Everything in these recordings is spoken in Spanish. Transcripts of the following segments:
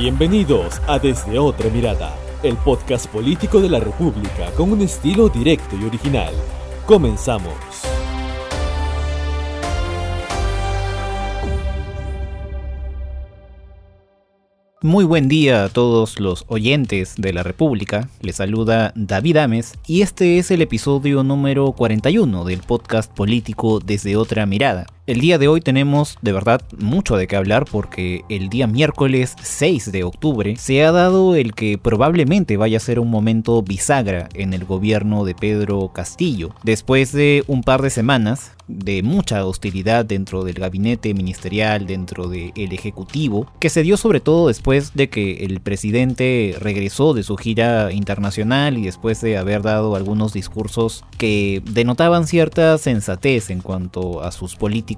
Bienvenidos a Desde Otra Mirada, el podcast político de la República con un estilo directo y original. Comenzamos. Muy buen día a todos los oyentes de la República. Les saluda David Ames y este es el episodio número 41 del podcast político desde otra mirada. El día de hoy tenemos de verdad mucho de qué hablar porque el día miércoles 6 de octubre se ha dado el que probablemente vaya a ser un momento bisagra en el gobierno de Pedro Castillo. Después de un par de semanas de mucha hostilidad dentro del gabinete ministerial, dentro del Ejecutivo, que se dio sobre todo después de que el presidente regresó de su gira internacional y después de haber dado algunos discursos que denotaban cierta sensatez en cuanto a sus políticas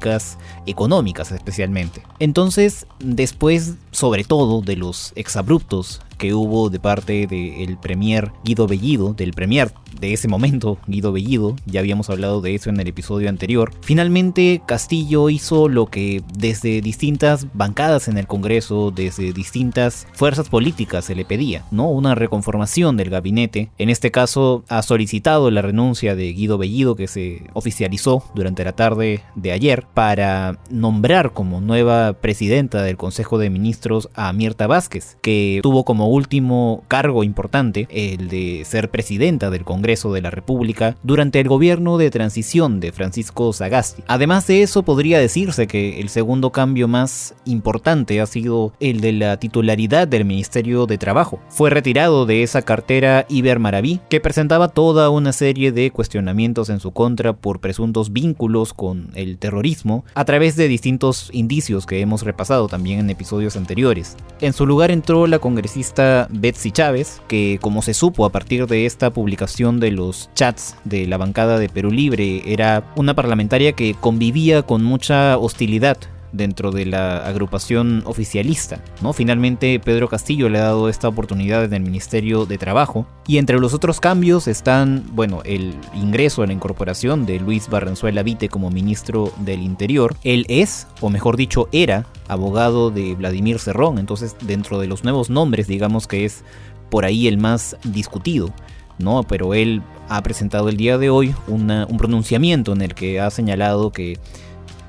económicas especialmente. Entonces, después, sobre todo, de los exabruptos que hubo de parte del premier Guido Bellido, del premier de ese momento, Guido Bellido, ya habíamos hablado de eso en el episodio anterior, finalmente Castillo hizo lo que desde distintas bancadas en el Congreso, desde distintas fuerzas políticas se le pedía, ¿no? Una reconformación del gabinete. En este caso ha solicitado la renuncia de Guido Bellido que se oficializó durante la tarde de ayer para nombrar como nueva presidenta del Consejo de Ministros a Mirta Vázquez, que tuvo como último cargo importante, el de ser presidenta del Congreso de la República durante el gobierno de transición de Francisco Sagasti. Además de eso, podría decirse que el segundo cambio más importante ha sido el de la titularidad del Ministerio de Trabajo. Fue retirado de esa cartera Iber Maraví, que presentaba toda una serie de cuestionamientos en su contra por presuntos vínculos con el terrorismo a través de distintos indicios que hemos repasado también en episodios anteriores. En su lugar entró la congresista Betsy Chávez, que como se supo a partir de esta publicación de los chats de la bancada de Perú Libre, era una parlamentaria que convivía con mucha hostilidad dentro de la agrupación oficialista. ¿no? Finalmente Pedro Castillo le ha dado esta oportunidad en el Ministerio de Trabajo. Y entre los otros cambios están, bueno, el ingreso a la incorporación de Luis Barrenzuela Vite como ministro del Interior. Él es, o mejor dicho, era abogado de Vladimir Cerrón. Entonces, dentro de los nuevos nombres, digamos que es por ahí el más discutido. ¿No? Pero él ha presentado el día de hoy un pronunciamiento en el que ha señalado que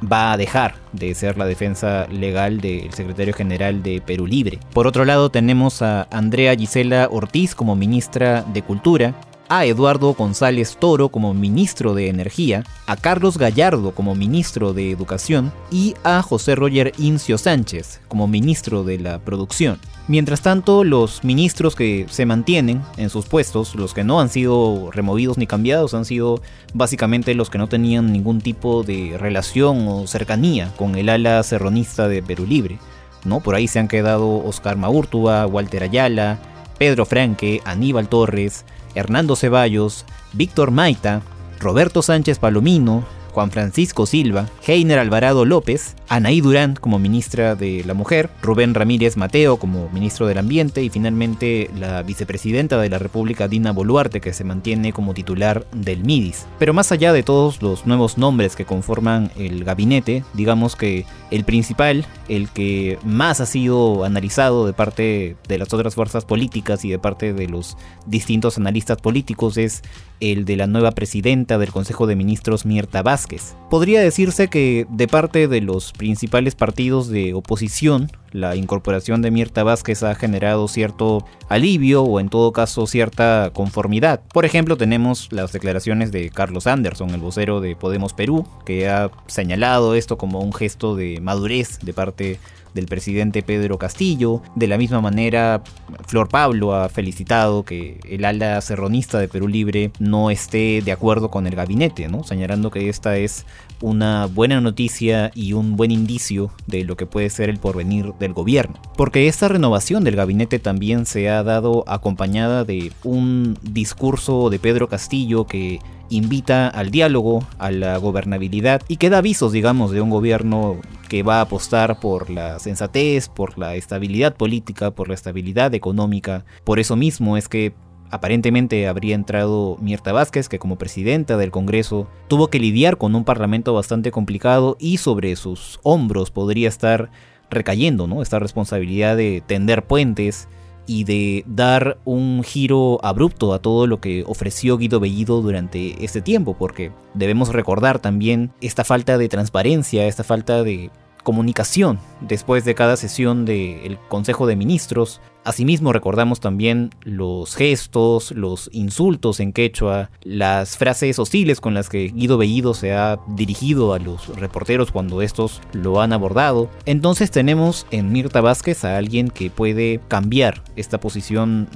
va a dejar de ser la defensa legal del secretario general de Perú Libre. Por otro lado tenemos a Andrea Gisela Ortiz como ministra de Cultura, a Eduardo González Toro como ministro de Energía, a Carlos Gallardo como ministro de Educación y a José Roger Incio Sánchez como ministro de la Producción. Mientras tanto, los ministros que se mantienen en sus puestos, los que no han sido removidos ni cambiados, han sido básicamente los que no tenían ningún tipo de relación o cercanía con el ala serronista de Perú Libre. ¿no? Por ahí se han quedado Oscar Maurtua, Walter Ayala, Pedro Franque, Aníbal Torres, Hernando Ceballos, Víctor Maita, Roberto Sánchez Palomino, Juan Francisco Silva, Heiner Alvarado López, Anaí Durán como ministra de la Mujer, Rubén Ramírez Mateo como ministro del Ambiente y finalmente la vicepresidenta de la República Dina Boluarte que se mantiene como titular del MIDIS. Pero más allá de todos los nuevos nombres que conforman el gabinete, digamos que el principal, el que más ha sido analizado de parte de las otras fuerzas políticas y de parte de los distintos analistas políticos es el de la nueva presidenta del Consejo de Ministros Mirta Vázquez. Podría decirse que de parte de los principales partidos de oposición, la incorporación de Mirta Vázquez ha generado cierto alivio o en todo caso cierta conformidad. Por ejemplo, tenemos las declaraciones de Carlos Anderson, el vocero de Podemos Perú, que ha señalado esto como un gesto de madurez de parte del presidente Pedro Castillo. De la misma manera, Flor Pablo ha felicitado que el ala serronista de Perú Libre no esté de acuerdo con el gabinete, ¿no? señalando que esta es una buena noticia y un buen indicio de lo que puede ser el porvenir del gobierno. Porque esta renovación del gabinete también se ha dado acompañada de un discurso de Pedro Castillo que invita al diálogo, a la gobernabilidad y que da avisos, digamos, de un gobierno que va a apostar por la sensatez, por la estabilidad política, por la estabilidad económica. Por eso mismo es que aparentemente habría entrado Mirta Vázquez, que como presidenta del Congreso tuvo que lidiar con un parlamento bastante complicado y sobre sus hombros podría estar recayendo, ¿no? Esta responsabilidad de tender puentes y de dar un giro abrupto a todo lo que ofreció Guido Bellido durante este tiempo, porque debemos recordar también esta falta de transparencia, esta falta de comunicación después de cada sesión del Consejo de Ministros. Asimismo recordamos también los gestos, los insultos en quechua, las frases hostiles con las que Guido Bellido se ha dirigido a los reporteros cuando estos lo han abordado. Entonces tenemos en Mirta Vázquez a alguien que puede cambiar esta posición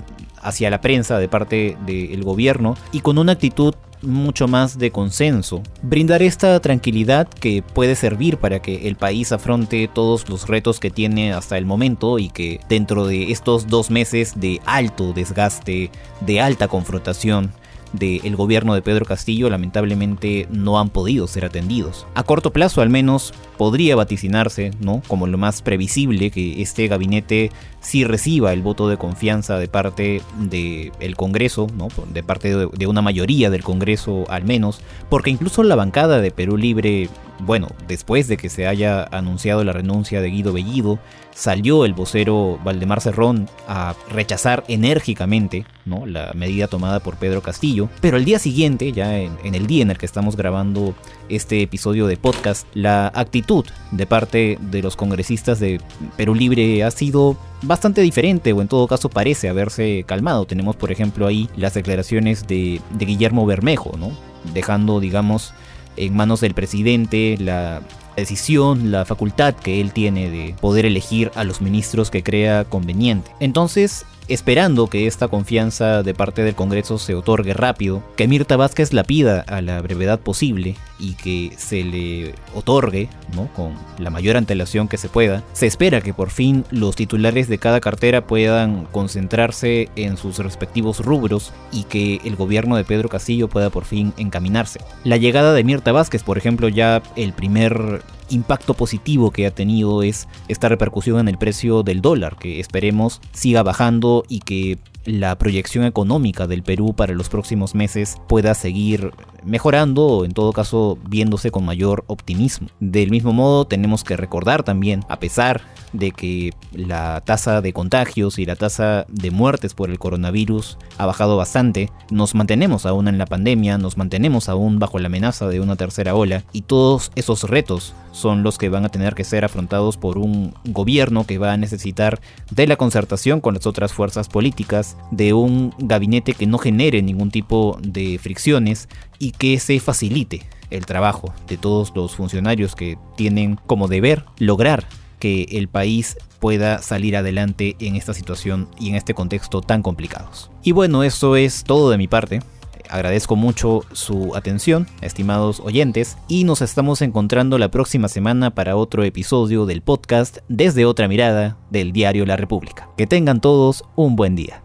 hacia la prensa de parte del gobierno y con una actitud mucho más de consenso. Brindar esta tranquilidad que puede servir para que el país afronte todos los retos que tiene hasta el momento y que dentro de estos dos meses de alto desgaste, de alta confrontación, del gobierno de Pedro Castillo lamentablemente no han podido ser atendidos. A corto plazo al menos podría vaticinarse, ¿no? Como lo más previsible que este gabinete sí reciba el voto de confianza de parte del Congreso, ¿no? De parte de, de una mayoría del Congreso al menos, porque incluso la bancada de Perú Libre bueno, después de que se haya anunciado la renuncia de Guido Bellido, salió el vocero Valdemar Cerrón a rechazar enérgicamente la medida tomada por Pedro Castillo. Pero el día siguiente, ya en, en, el día en el que estamos grabando este episodio de podcast, la actitud de parte de los congresistas de Perú Libre ha sido bastante diferente o en todo caso parece haberse calmado. Tenemos por ejemplo ahí las declaraciones de, de Guillermo Bermejo, ¿no? dejando digamos en manos del presidente la decisión, la facultad que él tiene de poder elegir a los ministros que crea conveniente. Entonces, esperando que esta confianza de parte del Congreso se otorgue rápido, que Mirta Vázquez la pida a la brevedad posible y que se le otorgue, ¿no? con la mayor antelación que se pueda, se espera que por fin los titulares de cada cartera puedan concentrarse en sus respectivos rubros y que el gobierno de Pedro Castillo pueda por fin encaminarse. La llegada de Mirta Vázquez, por ejemplo, ya el primer impacto positivo que ha tenido es esta repercusión en el precio del dólar, que esperemos siga bajando y que la proyección económica del Perú para los próximos meses pueda seguir mejorando o en todo caso viéndose con mayor optimismo. Del mismo modo tenemos que recordar también, a pesar de que la tasa de contagios y la tasa de muertes por el coronavirus ha bajado bastante, nos mantenemos aún en la pandemia, nos mantenemos aún bajo la amenaza de una tercera ola y todos esos retos son los que van a tener que ser afrontados por un gobierno que va a necesitar de la concertación con las otras fuerzas políticas, de un gabinete que no genere ningún tipo de fricciones y que se facilite el trabajo de todos los funcionarios que tienen como deber lograr que el país pueda salir adelante en esta situación y en este contexto tan complicados. Y bueno, eso es todo de mi parte. Agradezco mucho su atención, estimados oyentes, y nos estamos encontrando la próxima semana para otro episodio del podcast Desde otra mirada del diario La República. Que tengan todos un buen día.